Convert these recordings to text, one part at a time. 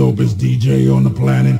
dopest DJ on the planet.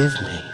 just give me?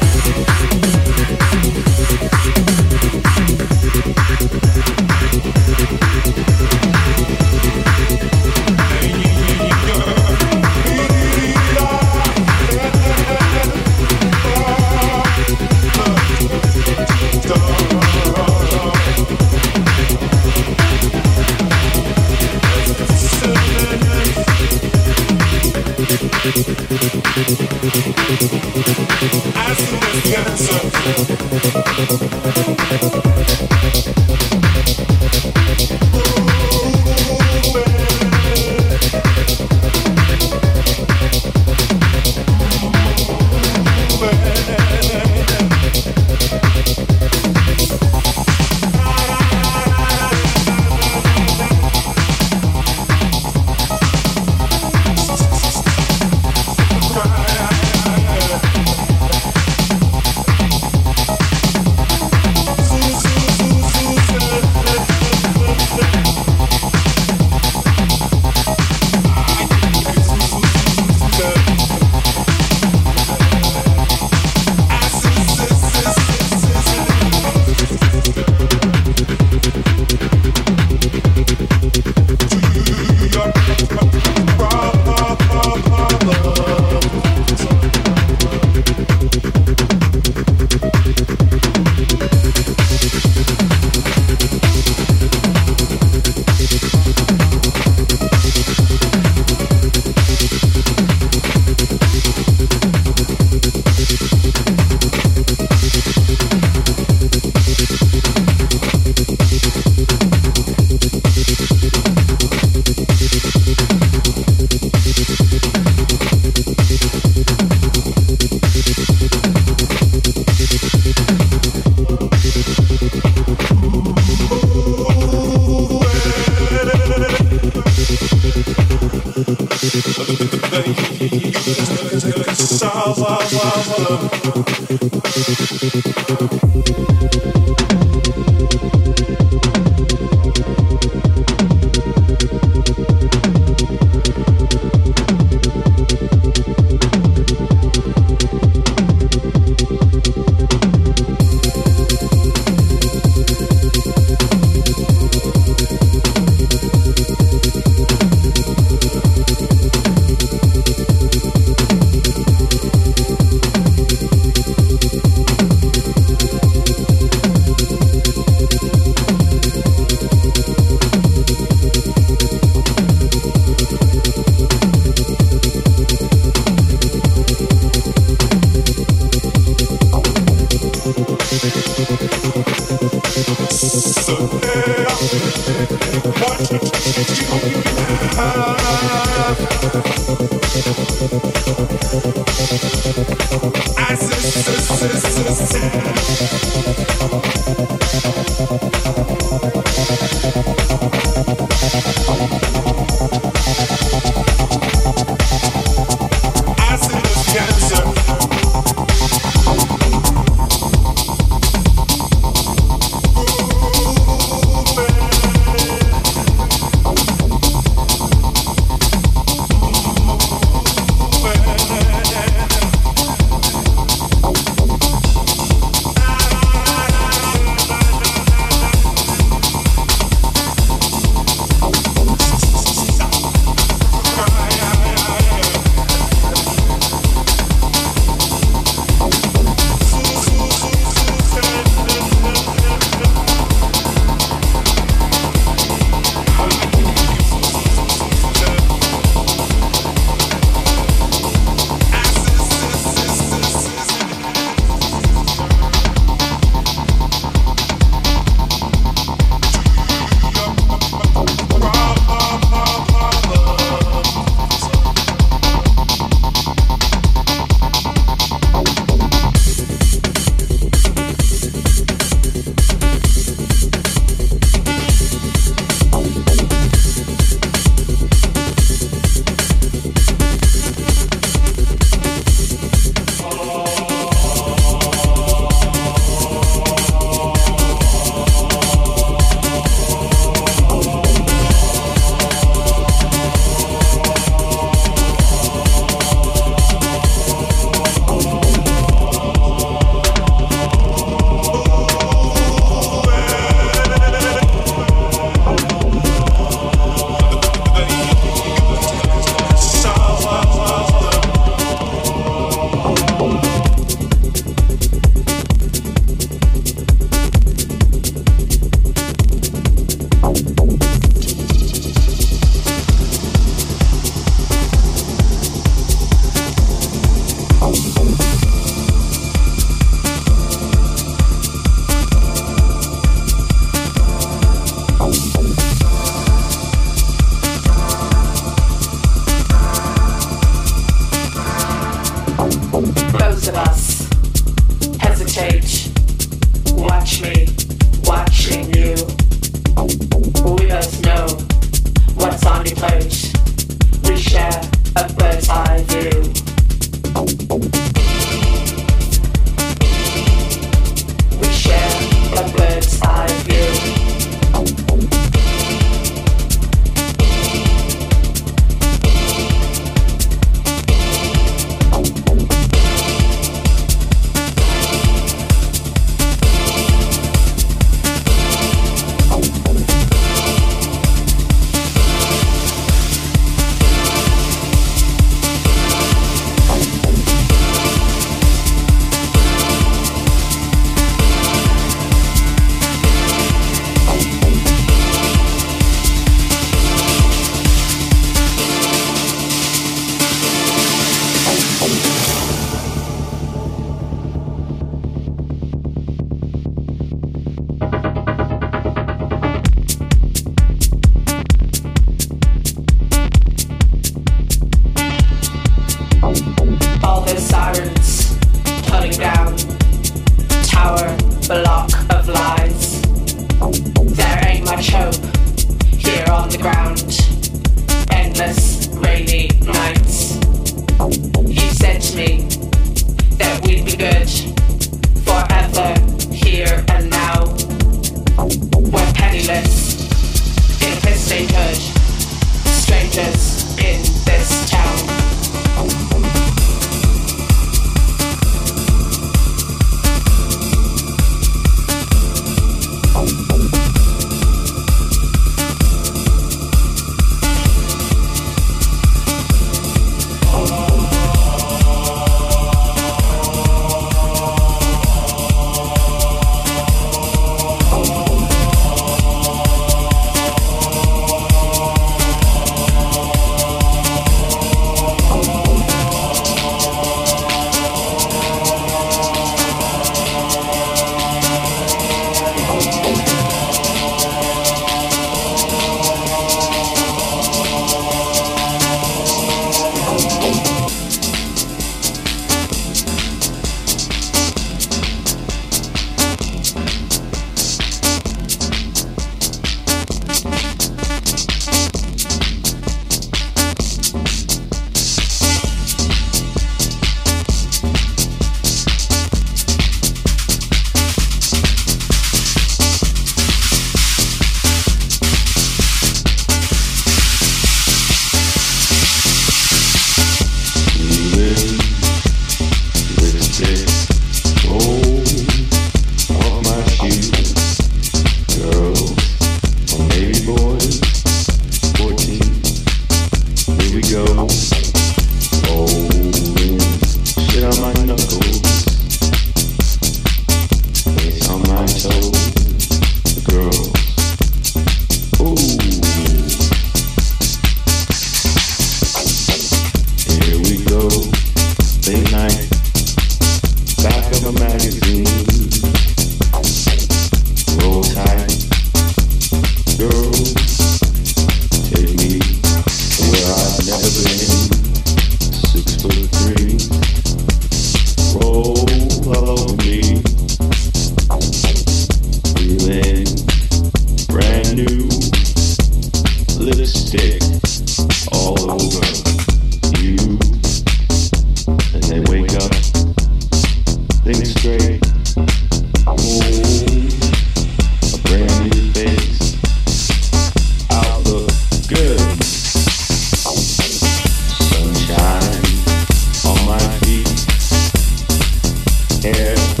here.